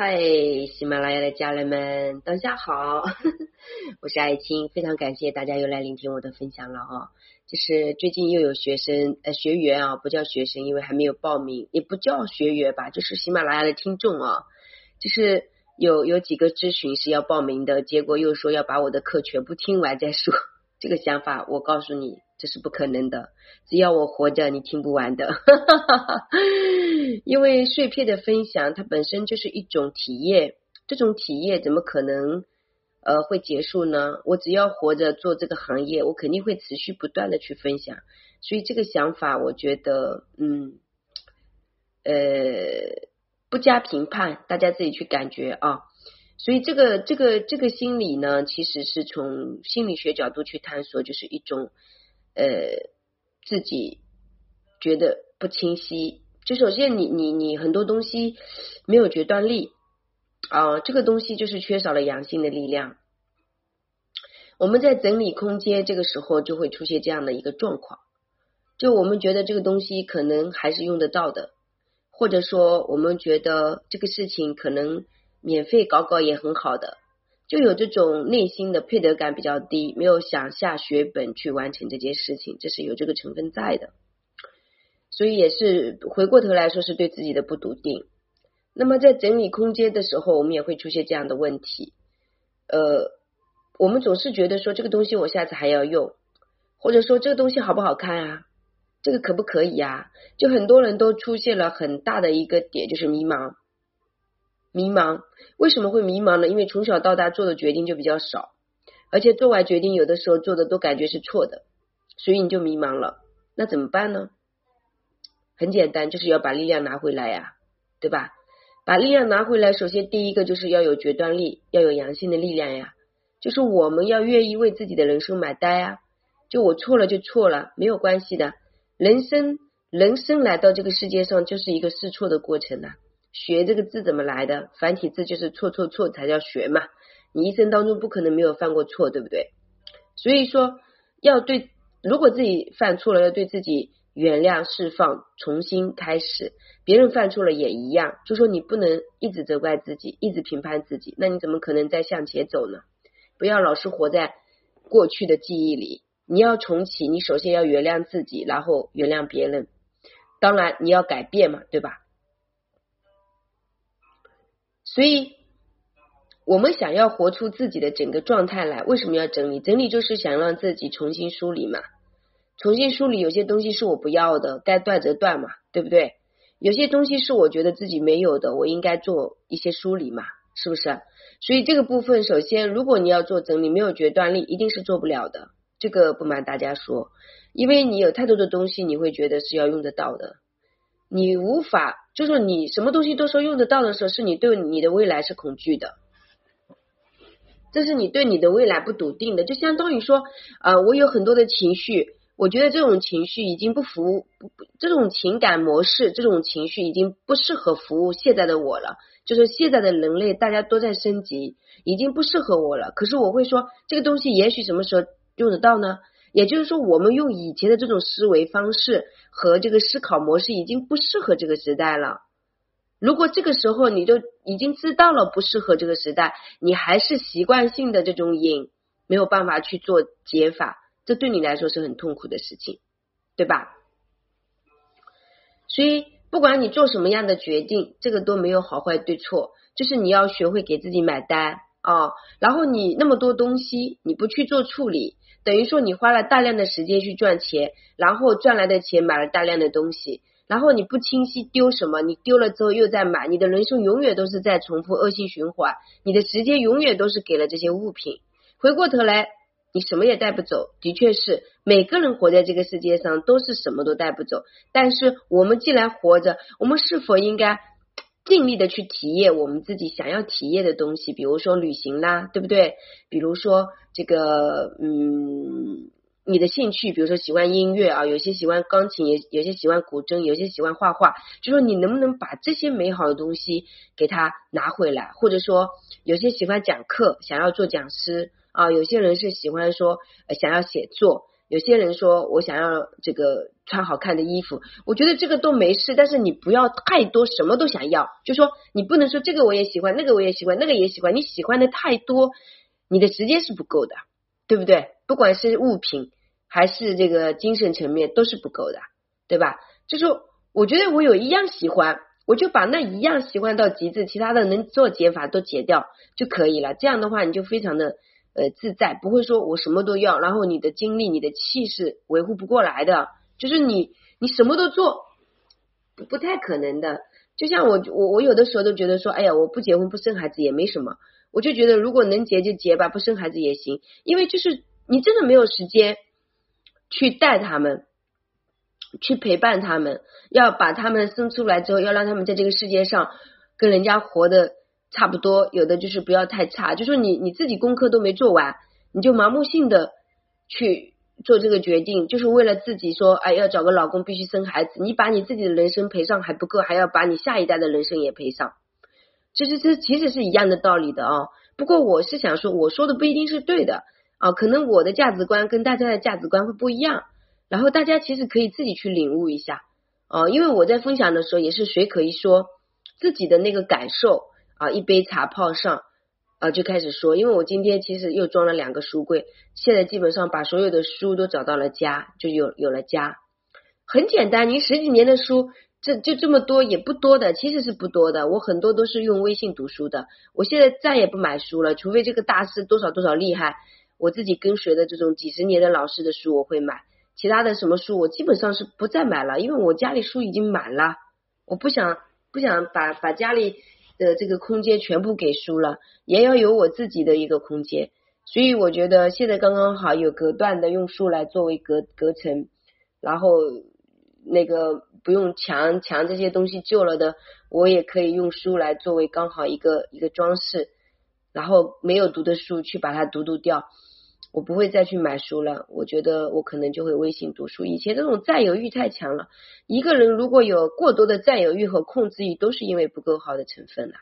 嗨，喜马拉雅的家人们，大家好，我是爱青，非常感谢大家又来聆听我的分享了啊！就是最近又有学生呃学员啊，不叫学生，因为还没有报名，也不叫学员吧，就是喜马拉雅的听众啊，就是有有几个咨询是要报名的，结果又说要把我的课全部听完再说，这个想法我告诉你。这是不可能的，只要我活着，你听不完的。因为碎片的分享，它本身就是一种体验，这种体验怎么可能呃会结束呢？我只要活着做这个行业，我肯定会持续不断的去分享。所以这个想法，我觉得嗯呃不加评判，大家自己去感觉啊。所以这个这个这个心理呢，其实是从心理学角度去探索，就是一种。呃，自己觉得不清晰，就首先你你你很多东西没有决断力啊，这个东西就是缺少了阳性的力量。我们在整理空间这个时候就会出现这样的一个状况，就我们觉得这个东西可能还是用得到的，或者说我们觉得这个事情可能免费搞搞也很好的。就有这种内心的配得感比较低，没有想下血本去完成这件事情，这是有这个成分在的，所以也是回过头来说是对自己的不笃定。那么在整理空间的时候，我们也会出现这样的问题，呃，我们总是觉得说这个东西我下次还要用，或者说这个东西好不好看啊，这个可不可以呀？就很多人都出现了很大的一个点，就是迷茫。迷茫，为什么会迷茫呢？因为从小到大做的决定就比较少，而且做完决定有的时候做的都感觉是错的，所以你就迷茫了。那怎么办呢？很简单，就是要把力量拿回来呀，对吧？把力量拿回来，首先第一个就是要有决断力，要有阳性的力量呀，就是我们要愿意为自己的人生买单呀。就我错了就错了，没有关系的。人生，人生来到这个世界上就是一个试错的过程呐。学这个字怎么来的？繁体字就是错错错才叫学嘛。你一生当中不可能没有犯过错，对不对？所以说要对，如果自己犯错了，要对自己原谅、释放、重新开始。别人犯错了也一样，就说你不能一直责怪自己，一直评判自己，那你怎么可能再向前走呢？不要老是活在过去的记忆里，你要重启。你首先要原谅自己，然后原谅别人。当然你要改变嘛，对吧？所以，我们想要活出自己的整个状态来，为什么要整理？整理就是想让自己重新梳理嘛，重新梳理。有些东西是我不要的，该断则断嘛，对不对？有些东西是我觉得自己没有的，我应该做一些梳理嘛，是不是？所以这个部分，首先，如果你要做整理，没有决断力，一定是做不了的。这个不瞒大家说，因为你有太多的东西，你会觉得是要用得到的。你无法，就是你什么东西都说用得到的时候，是你对你的未来是恐惧的，这是你对你的未来不笃定的，就相当于说，呃，我有很多的情绪，我觉得这种情绪已经不服，不不，这种情感模式，这种情绪已经不适合服务现在的我了，就是现在的人类大家都在升级，已经不适合我了。可是我会说，这个东西也许什么时候用得到呢？也就是说，我们用以前的这种思维方式和这个思考模式已经不适合这个时代了。如果这个时候你就已经知道了不适合这个时代，你还是习惯性的这种瘾，没有办法去做解法，这对你来说是很痛苦的事情，对吧？所以，不管你做什么样的决定，这个都没有好坏对错，就是你要学会给自己买单啊。然后你那么多东西，你不去做处理。等于说你花了大量的时间去赚钱，然后赚来的钱买了大量的东西，然后你不清晰丢什么，你丢了之后又在买，你的人生永远都是在重复恶性循环，你的时间永远都是给了这些物品，回过头来你什么也带不走。的确是每个人活在这个世界上都是什么都带不走，但是我们既然活着，我们是否应该？尽力的去体验我们自己想要体验的东西，比如说旅行啦，对不对？比如说这个，嗯，你的兴趣，比如说喜欢音乐啊，有些喜欢钢琴，也有些喜欢古筝，有些喜欢画画。就说你能不能把这些美好的东西给他拿回来？或者说，有些喜欢讲课，想要做讲师啊，有些人是喜欢说想要写作，有些人说我想要这个穿好看的衣服，我觉得这个都没事，但是你不要太多，什么都想要，就说你不能说这个我也喜欢，那个我也喜欢，那个也喜欢，你喜欢的太多，你的时间是不够的，对不对？不管是物品还是这个精神层面都是不够的，对吧？就说我觉得我有一样喜欢，我就把那一样喜欢到极致，其他的能做减法都减掉就可以了。这样的话你就非常的。呃，自在不会说我什么都要，然后你的精力、你的气势维护不过来的，就是你你什么都做，不太可能的。就像我我我有的时候都觉得说，哎呀，我不结婚不生孩子也没什么，我就觉得如果能结就结吧，不生孩子也行，因为就是你真的没有时间去带他们，去陪伴他们，要把他们生出来之后，要让他们在这个世界上跟人家活的。差不多，有的就是不要太差，就说你你自己功课都没做完，你就盲目性的去做这个决定，就是为了自己说，哎，要找个老公必须生孩子，你把你自己的人生赔上还不够，还要把你下一代的人生也赔上，其实这其实是一样的道理的啊。不过我是想说，我说的不一定是对的啊，可能我的价值观跟大家的价值观会不一样，然后大家其实可以自己去领悟一下啊，因为我在分享的时候也是随口一说自己的那个感受。啊，一杯茶泡上，啊，就开始说。因为我今天其实又装了两个书柜，现在基本上把所有的书都找到了家，就有有了家。很简单，你十几年的书，这就这么多也不多的，其实是不多的。我很多都是用微信读书的。我现在再也不买书了，除非这个大师多少多少厉害，我自己跟随的这种几十年的老师的书我会买。其他的什么书我基本上是不再买了，因为我家里书已经满了，我不想不想把把家里。的这个空间全部给书了，也要有我自己的一个空间，所以我觉得现在刚刚好有隔断的，用书来作为隔隔层，然后那个不用墙墙这些东西旧了的，我也可以用书来作为刚好一个一个装饰，然后没有读的书去把它读读掉。我不会再去买书了，我觉得我可能就会微信读书。以前这种占有欲太强了，一个人如果有过多的占有欲和控制欲，都是因为不够好的成分了。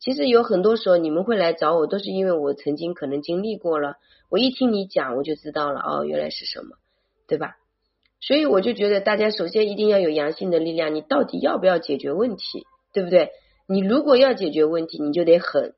其实有很多时候你们会来找我，都是因为我曾经可能经历过了。我一听你讲，我就知道了，哦，原来是什么，对吧？所以我就觉得大家首先一定要有阳性的力量，你到底要不要解决问题，对不对？你如果要解决问题，你就得狠，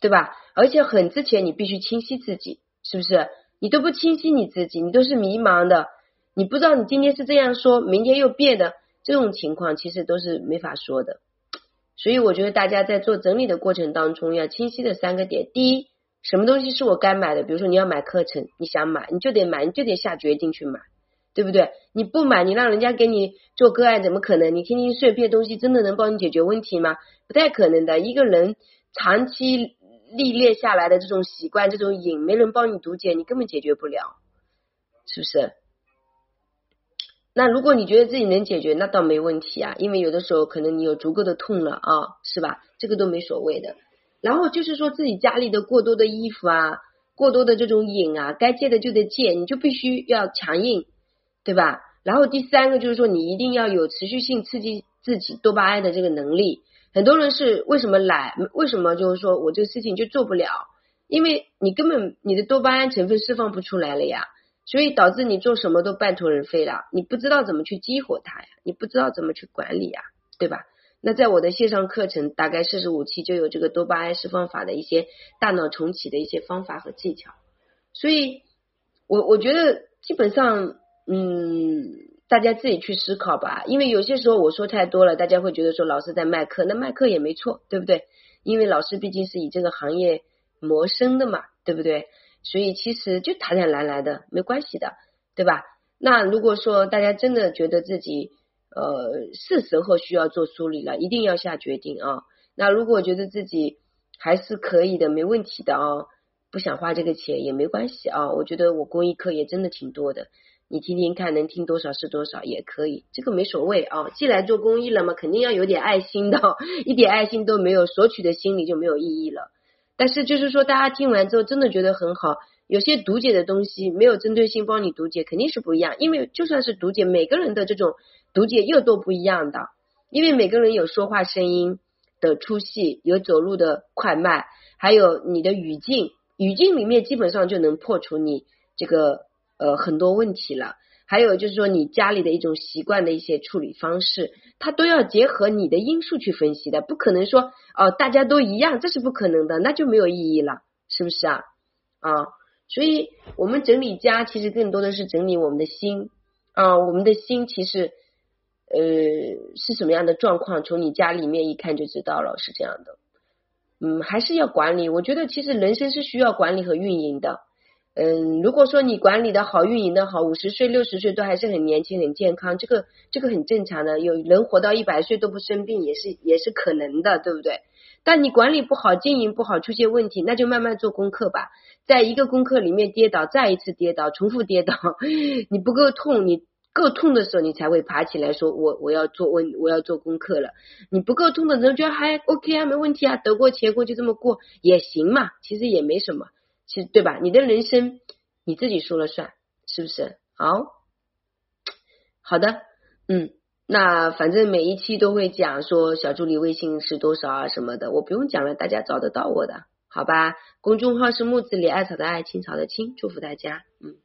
对吧？而且狠之前，你必须清晰自己，是不是？你都不清晰你自己，你都是迷茫的，你不知道你今天是这样说，明天又变的，这种情况其实都是没法说的。所以我觉得大家在做整理的过程当中，要清晰的三个点：第一，什么东西是我该买的？比如说你要买课程，你想买，你就得买，你就得下决定去买，对不对？你不买，你让人家给你做个案，怎么可能？你听听碎片东西，真的能帮你解决问题吗？不太可能的。一个人长期。历练下来的这种习惯，这种瘾，没人帮你读解，你根本解决不了，是不是？那如果你觉得自己能解决，那倒没问题啊，因为有的时候可能你有足够的痛了啊，是吧？这个都没所谓的。然后就是说自己家里的过多的衣服啊，过多的这种瘾啊，该戒的就得戒，你就必须要强硬，对吧？然后第三个就是说，你一定要有持续性刺激自己多巴胺的这个能力。很多人是为什么懒？为什么就是说我这个事情就做不了？因为你根本你的多巴胺成分释放不出来了呀，所以导致你做什么都半途而废了。你不知道怎么去激活它呀，你不知道怎么去管理呀，对吧？那在我的线上课程大概四十五期就有这个多巴胺释放法的一些大脑重启的一些方法和技巧，所以我我觉得基本上嗯。大家自己去思考吧，因为有些时候我说太多了，大家会觉得说老师在卖课，那卖课也没错，对不对？因为老师毕竟是以这个行业谋生的嘛，对不对？所以其实就坦坦然来的，没关系的，对吧？那如果说大家真的觉得自己呃是时候需要做梳理了，一定要下决定啊。那如果觉得自己还是可以的，没问题的啊，不想花这个钱也没关系啊。我觉得我公益课也真的挺多的。你听听看，能听多少是多少也可以，这个没所谓啊。既来做公益了嘛，肯定要有点爱心的，一点爱心都没有，索取的心理就没有意义了。但是就是说，大家听完之后真的觉得很好，有些读解的东西没有针对性帮你读解，肯定是不一样。因为就算是读解，每个人的这种读解又都不一样的，因为每个人有说话声音的粗细，有走路的快慢，还有你的语境，语境里面基本上就能破除你这个。呃很多问题了。还有就是说，你家里的一种习惯的一些处理方式，它都要结合你的因素去分析的，不可能说哦大家都一样，这是不可能的，那就没有意义了，是不是啊？啊，所以我们整理家其实更多的是整理我们的心啊，我们的心其实呃是什么样的状况，从你家里面一看就知道了，是这样的。嗯，还是要管理。我觉得其实人生是需要管理和运营的。嗯，如果说你管理的好，运营的好，五十岁、六十岁都还是很年轻、很健康，这个这个很正常的。有人活到一百岁都不生病，也是也是可能的，对不对？但你管理不好、经营不好，出现问题，那就慢慢做功课吧。在一个功课里面跌倒，再一次跌倒，重复跌倒，你不够痛，你够痛的时候，你才会爬起来说：“我我要做问，我要做功课了。”你不够痛的时候，觉得还 OK 啊，没问题啊，得过且过，就这么过也行嘛。其实也没什么。其实对吧？你的人生你自己说了算，是不是？好，好的，嗯，那反正每一期都会讲说小助理微信是多少啊什么的，我不用讲了，大家找得到我的，好吧？公众号是木子李艾草的艾青草的青，祝福大家，嗯。